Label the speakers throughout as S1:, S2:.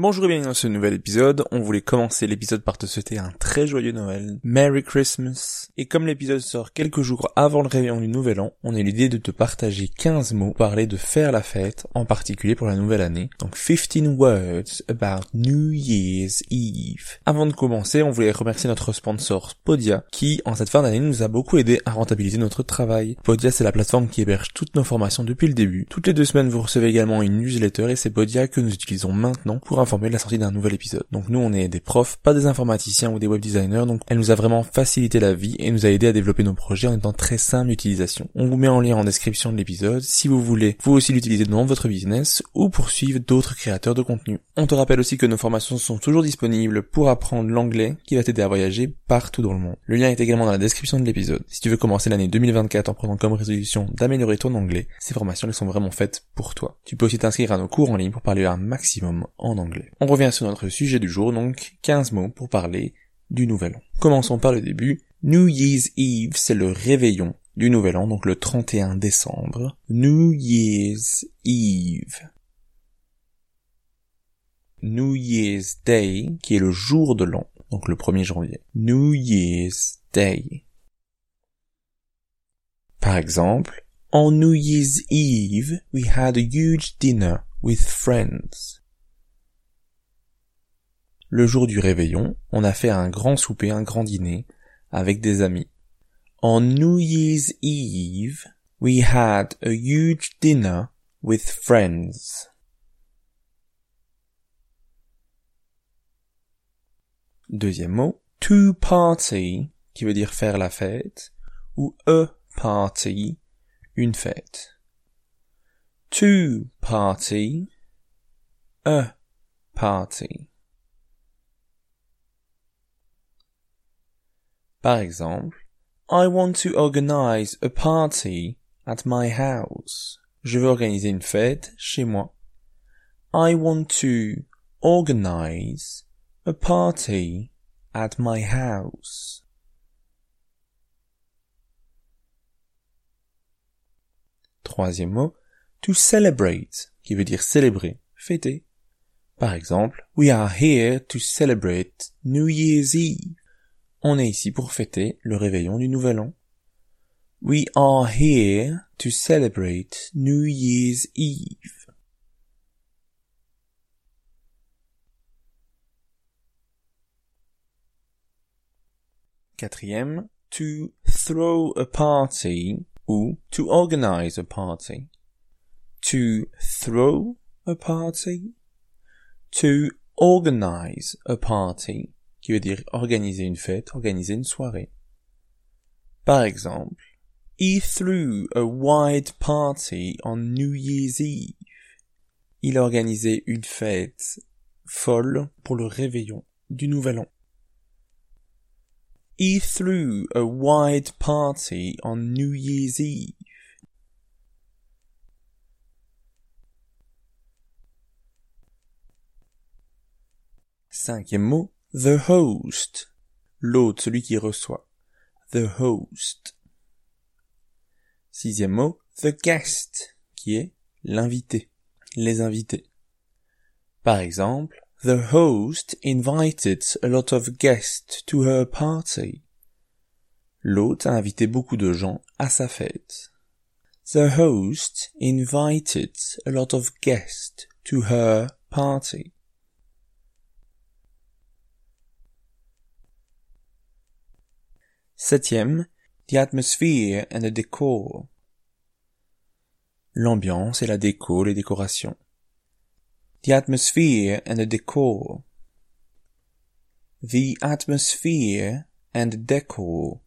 S1: Bonjour et bienvenue dans ce nouvel épisode. On voulait commencer l'épisode par te souhaiter un très joyeux Noël. Merry Christmas. Et comme l'épisode sort quelques jours avant le réveillon du Nouvel An, on a l'idée de te partager 15 mots, parler de faire la fête, en particulier pour la nouvelle année. Donc 15 words about New Year's Eve. Avant de commencer, on voulait remercier notre sponsor Podia, qui en cette fin d'année nous a beaucoup aidé à rentabiliser notre travail. Podia c'est la plateforme qui héberge toutes nos formations depuis le début. Toutes les deux semaines vous recevez également une newsletter et c'est Podia que nous utilisons maintenant pour de la sortie d'un nouvel épisode. Donc nous on est des profs, pas des informaticiens ou des web designers, donc elle nous a vraiment facilité la vie et nous a aidé à développer nos projets en étant très simple d'utilisation. On vous met en lien en description de l'épisode si vous voulez vous aussi l'utiliser dans votre business ou poursuivre d'autres créateurs de contenu. On te rappelle aussi que nos formations sont toujours disponibles pour apprendre l'anglais qui va t'aider à voyager partout dans le monde. Le lien est également dans la description de l'épisode. Si tu veux commencer l'année 2024 en prenant comme résolution d'améliorer ton anglais, ces formations elles sont vraiment faites pour toi. Tu peux aussi t'inscrire à nos cours en ligne pour parler un maximum en anglais. On revient sur notre sujet du jour, donc 15 mots pour parler du Nouvel An. Commençons par le début. New Year's Eve, c'est le réveillon du Nouvel An, donc le 31 décembre. New Year's Eve. New Year's Day, qui est le jour de l'an, donc le 1er janvier. New Year's Day. Par exemple, on New Year's Eve, we had a huge dinner with friends. Le jour du réveillon, on a fait un grand souper, un grand dîner, avec des amis. On New Year's Eve, we had a huge dinner with friends. Deuxième mot, to party, qui veut dire faire la fête, ou a party, une fête. To party, a party. Par exemple, I want to organize a party at my house. Je veux organiser une fête chez moi. I want to organize a party at my house. Troisième mot, to celebrate, qui veut dire célébrer, fêter. Par exemple, we are here to celebrate New Year's Eve. On est ici pour fêter le réveillon du Nouvel An. We are here to celebrate New Year's Eve. Quatrième, to throw a party ou to organize a party. To throw a party. To organize a party qui veut dire organiser une fête, organiser une soirée. Par exemple, He threw a wide party on New Year's Eve. Il a organisé une fête folle pour le réveillon du Nouvel An. He threw a wide party on New Year's Eve. Cinquième mot, The host. L'hôte, celui qui reçoit. The host. Sixième mot, the guest, qui est l'invité, les invités. Par exemple, the host invited a lot of guests to her party. L'hôte a invité beaucoup de gens à sa fête. The host invited a lot of guests to her party. Septième, the atmosphere and the decor. L'ambiance et la déco, les décorations. The atmosphere and the decor. The atmosphere and decor.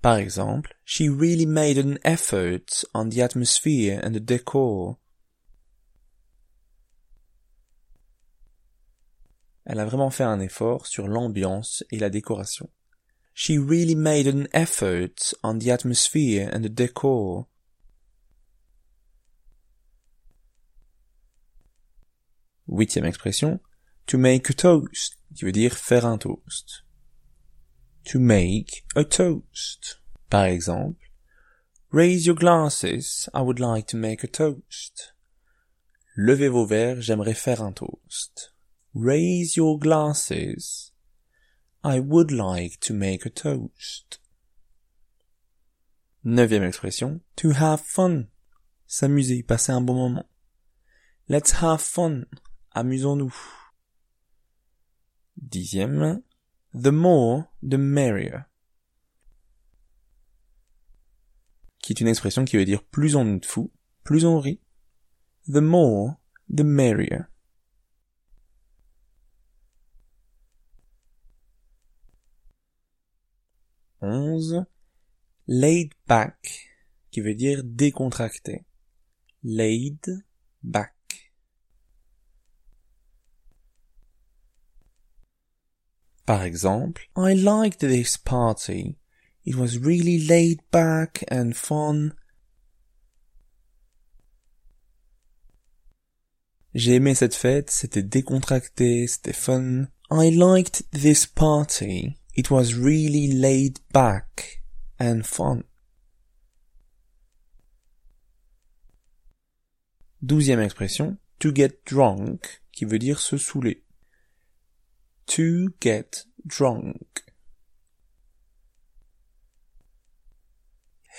S1: Par exemple, she really made an effort on the atmosphere and the decor. Elle a vraiment fait un effort sur l'ambiance et la décoration. She really made an effort on the atmosphere and the decor. Huitième expression. To make a toast, qui veut dire faire un toast. To make a toast. Par exemple, Raise your glasses, I would like to make a toast. Levez vos verres, j'aimerais faire un toast. Raise your glasses, I would like to make a toast. Neuvième expression, to have fun. S'amuser, passer un bon moment. Let's have fun. Amusons-nous. Dixième, the more, the merrier. Qui est une expression qui veut dire plus on est fou, plus on rit. The more, the merrier. Onze, laid back, qui veut dire décontracté. Laid back. Par exemple, I liked this party. It was really laid back and fun. J'ai aimé cette fête, c'était décontracté, c'était fun. I liked this party. It was really laid back and fun. Douzième expression, to get drunk, qui veut dire se saouler. To get drunk.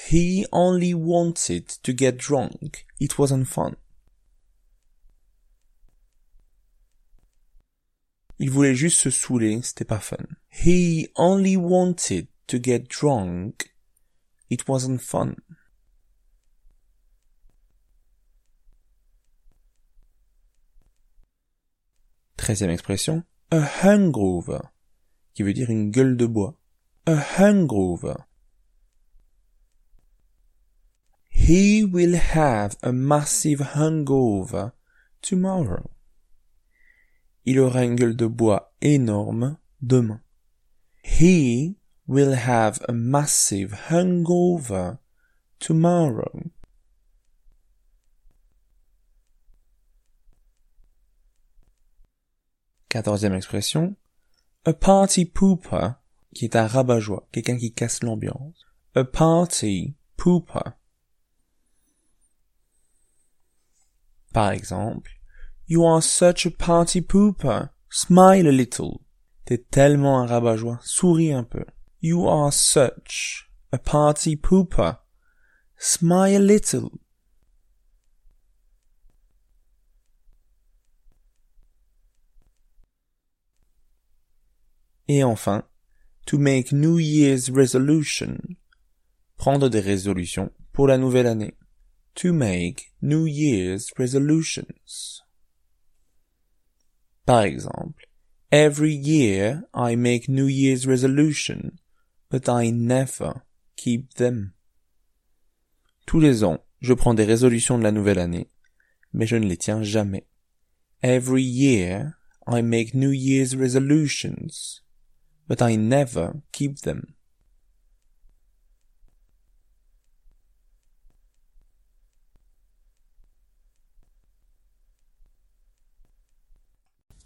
S1: He only wanted to get drunk. It wasn't fun. Il voulait juste se saouler, c'était pas fun. He only wanted to get drunk. It wasn't fun. Treizième expression, a hangover, qui veut dire une gueule de bois. A hangover. He will have a massive hangover tomorrow. Il aura une gueule de bois énorme demain. He will have a massive hangover tomorrow. Quatorzième expression. A party pooper, qui est un rabat-joie, quelqu'un qui casse l'ambiance. A party pooper. Par exemple, You are such a party pooper. Smile a little. T'es tellement un rabat-joie. Souris un peu. You are such a party pooper. Smile a little. Et enfin, to make New Year's resolution. Prendre des résolutions pour la nouvelle année. To make New Year's resolutions. Par exemple, every year I make New Year's resolution, but I never keep them. Tous les ans, je prends des résolutions de la nouvelle année, mais je ne les tiens jamais. Every year I make New Year's resolutions, but I never keep them.